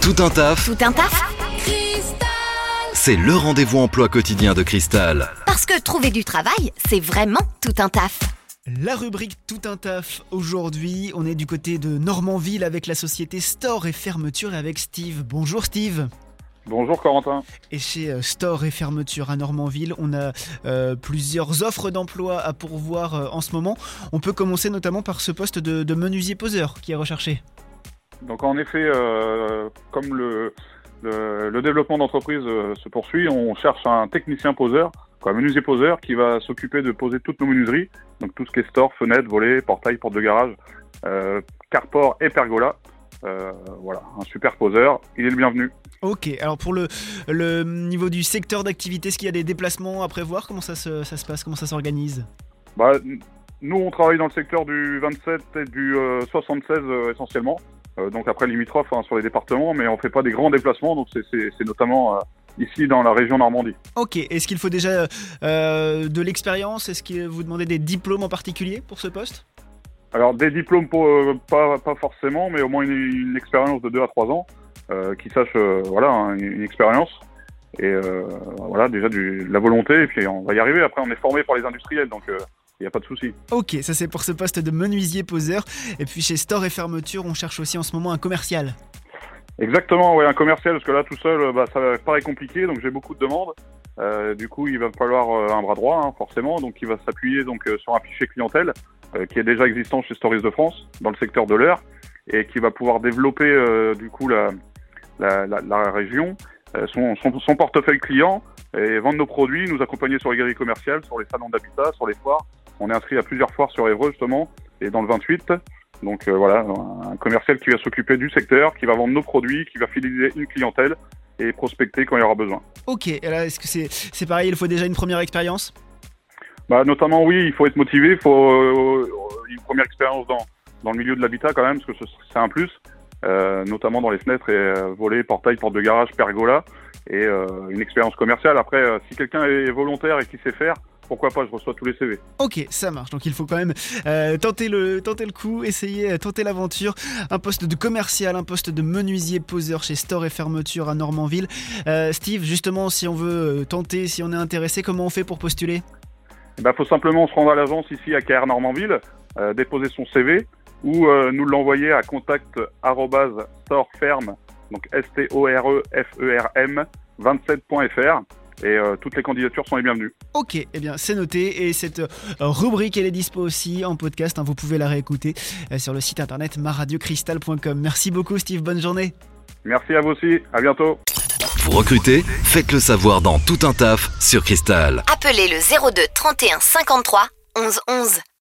Tout un taf, Tout un taf c'est le rendez-vous emploi quotidien de Cristal. Parce que trouver du travail, c'est vraiment tout un taf. La rubrique Tout un taf. Aujourd'hui, on est du côté de Normandville avec la société Store et Fermeture et avec Steve. Bonjour Steve. Bonjour Corentin. Et chez euh, Store et Fermeture à Normandville, on a euh, plusieurs offres d'emploi à pourvoir euh, en ce moment. On peut commencer notamment par ce poste de, de menuisier poseur qui est recherché. Donc en effet, euh, comme le, le, le développement d'entreprise euh, se poursuit, on cherche un technicien poseur, quoi, un menuisier poseur qui va s'occuper de poser toutes nos menuiseries, donc tout ce qui est store, fenêtres, volets, portails, portes de garage, euh, carport et pergola. Euh, voilà, un super poseur, il est le bienvenu. Ok, alors pour le, le niveau du secteur d'activité, est-ce qu'il y a des déplacements à prévoir? Comment ça se, ça se passe? Comment ça s'organise? Bah, nous, on travaille dans le secteur du 27 et du euh, 76 euh, essentiellement. Euh, donc après limitrophe hein, sur les départements, mais on fait pas des grands déplacements. Donc c'est- notamment euh, ici dans la région Normandie. Ok, est-ce qu'il faut déjà euh, de l'expérience? Est-ce que vous demandez des diplômes en particulier pour ce poste? Alors des diplômes pour, euh, pas, pas forcément, mais au moins une, une expérience de 2 à 3 ans, euh, qui sache voilà hein, une, une expérience et voilà déjà du, de la volonté et puis on va y arriver. Après on est formé par les industriels, donc il n'y a pas de souci. Ok, ça c'est pour ce poste de menuisier poseur. Et puis chez Store et Fermeture, on cherche aussi en ce moment un commercial. Exactement, ouais, un commercial parce que là tout seul, euh, bah, ça paraît compliqué, donc j'ai beaucoup de demandes. Euh, du coup, il va me falloir euh, un bras droit, hein, forcément, donc il va s'appuyer donc sur un fichier clientèle euh, qui est déjà existant chez Stories de France dans le secteur de l'heure et qui va pouvoir développer euh, du coup la, la, la, la région, son, son, son portefeuille client et vendre nos produits, nous accompagner sur les galeries commerciales, sur les salons d'habitat, sur les foires. On est inscrit à plusieurs foires sur Évreux justement et dans le 28. Donc euh, voilà, un commercial qui va s'occuper du secteur, qui va vendre nos produits, qui va fidéliser une clientèle et prospecter quand il y aura besoin. Ok, est-ce que c'est c'est pareil, il faut déjà une première expérience? Bah, notamment, oui, il faut être motivé, il faut euh, une première expérience dans, dans le milieu de l'habitat quand même, parce que ce- c'est un plus, euh, notamment dans les fenêtres et volets, portails, portes de garage, pergola, et une expérience commerciale. Après, si quelqu'un est volontaire et qui sait faire, pourquoi pas, je reçois tous les CV. Ok, ça marche. Donc il faut quand même euh, tenter, le, tenter le coup, essayer, euh, tenter l'aventure. Un poste de commercial, un poste de menuisier poseur chez Store et Fermeture à Normandville. Euh, Steve, justement, si on veut tenter, si on est intéressé, comment on fait pour postuler? Il bah, faut simplement se rendre à l'agence ici à KR Normandville, euh, déposer son CV ou nous l'envoyer à contact storeferme, donc S-T-O-R-E-F-E-R-M 27.fr et toutes les candidatures sont les bienvenues. Ok, eh bien c'est noté et cette euh, rubrique elle est dispo aussi en podcast, hein, vous pouvez la réécouter euh, sur le site internet maradiocristal.com. Merci beaucoup Steve, bonne journée. Merci à vous aussi, à bientôt. Vous recrutez Faites le savoir dans Tout un taf sur Cristal. Appelez le 02 31 53 11 11.